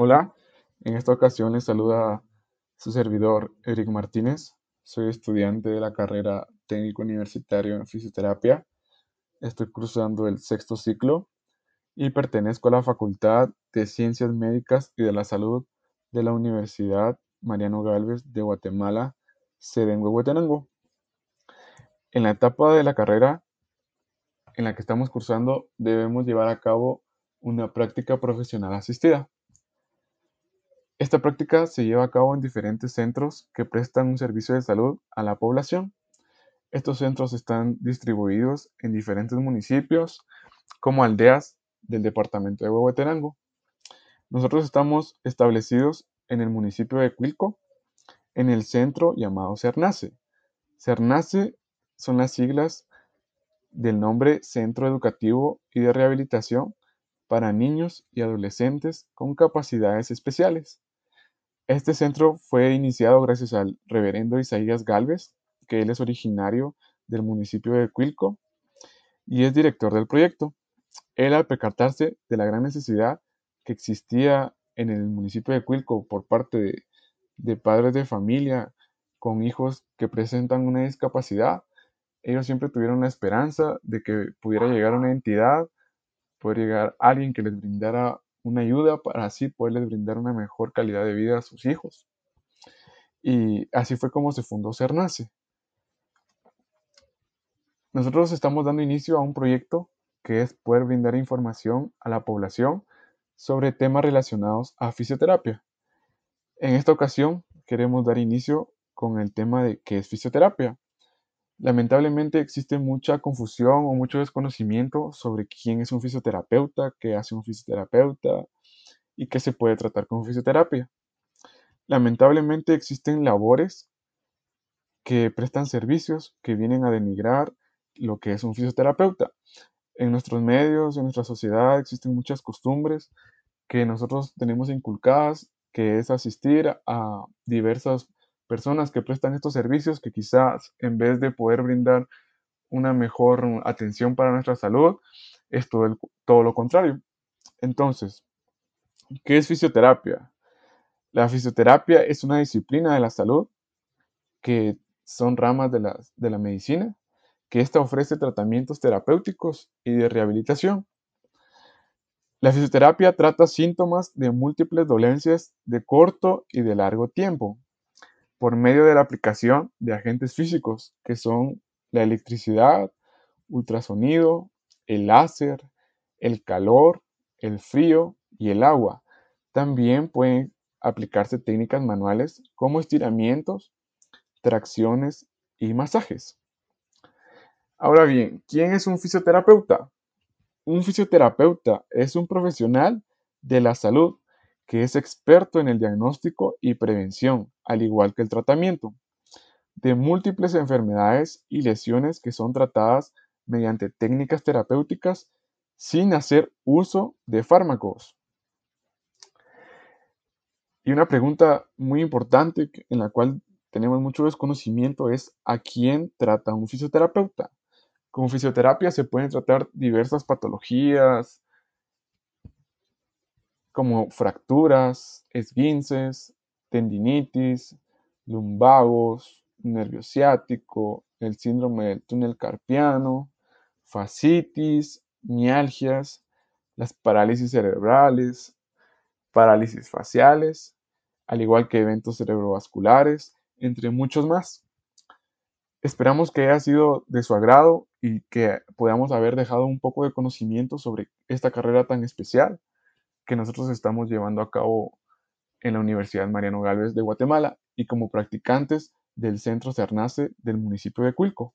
Hola, en esta ocasión les saluda su servidor Eric Martínez. Soy estudiante de la carrera técnico universitario en fisioterapia. Estoy cruzando el sexto ciclo y pertenezco a la Facultad de Ciencias Médicas y de la Salud de la Universidad Mariano Galvez de Guatemala, sede en Huehuetenango. En la etapa de la carrera en la que estamos cursando debemos llevar a cabo una práctica profesional asistida. Esta práctica se lleva a cabo en diferentes centros que prestan un servicio de salud a la población. Estos centros están distribuidos en diferentes municipios como aldeas del departamento de Huehuetenango. Nosotros estamos establecidos en el municipio de Cuilco, en el centro llamado Cernace. Cernace son las siglas del nombre Centro Educativo y de Rehabilitación para niños y adolescentes con capacidades especiales. Este centro fue iniciado gracias al reverendo Isaías Galvez, que él es originario del municipio de Cuilco y es director del proyecto. Él al percatarse de la gran necesidad que existía en el municipio de Cuilco por parte de, padres de familia con hijos que presentan una discapacidad, ellos siempre tuvieron la esperanza de que pudiera llegar una entidad, poder llegar alguien que les brindara una ayuda para así poderles brindar una mejor calidad de vida a sus hijos. Y así fue como se fundó Cernace. Nosotros estamos dando inicio a un proyecto que es poder brindar información a la población sobre temas relacionados a fisioterapia. En esta ocasión queremos dar inicio con el tema de qué es fisioterapia. Lamentablemente existe mucha confusión o mucho desconocimiento sobre quién es un fisioterapeuta, qué hace un fisioterapeuta y qué se puede tratar con fisioterapia. Lamentablemente existen labores que prestan servicios que vienen a denigrar lo que es un fisioterapeuta. En nuestros medios, en nuestra sociedad existen muchas costumbres que nosotros tenemos inculcadas, que es asistir a diversas personas que prestan estos servicios que quizás en vez de poder brindar una mejor atención para nuestra salud, es todo, todo lo contrario. Entonces, ¿qué es fisioterapia? La fisioterapia es una disciplina de la salud que son ramas de la, de la medicina, que ésta ofrece tratamientos terapéuticos y de rehabilitación. La fisioterapia trata síntomas de múltiples dolencias de corto y de largo tiempo, por medio de la aplicación de agentes físicos que son la electricidad, ultrasonido, el láser, el calor, el frío y el agua. También pueden aplicarse técnicas manuales como estiramientos, tracciones y masajes. Ahora bien, ¿quién es un fisioterapeuta? Un fisioterapeuta es un profesional de la salud que es experto en el diagnóstico y prevención, al igual que el tratamiento, de múltiples enfermedades y lesiones que son tratadas mediante técnicas terapéuticas sin hacer uso de fármacos. Y una pregunta muy importante en la cual tenemos mucho desconocimiento es ¿a quién trata un fisioterapeuta? Con fisioterapia se pueden tratar diversas patologías, como fracturas, esguinces, tendinitis, lumbagos, nervio ciático, el síndrome del túnel carpiano, fascitis, mialgias, las parálisis cerebrales, parálisis faciales, al igual que eventos cerebrovasculares, entre muchos más. Esperamos que haya sido de su agrado y que podamos haber dejado un poco de conocimiento sobre esta carrera tan especial que nosotros estamos llevando a cabo en la Universidad Mariano Galvez de Guatemala y como practicantes del Centro Cernace del municipio de Cuilco.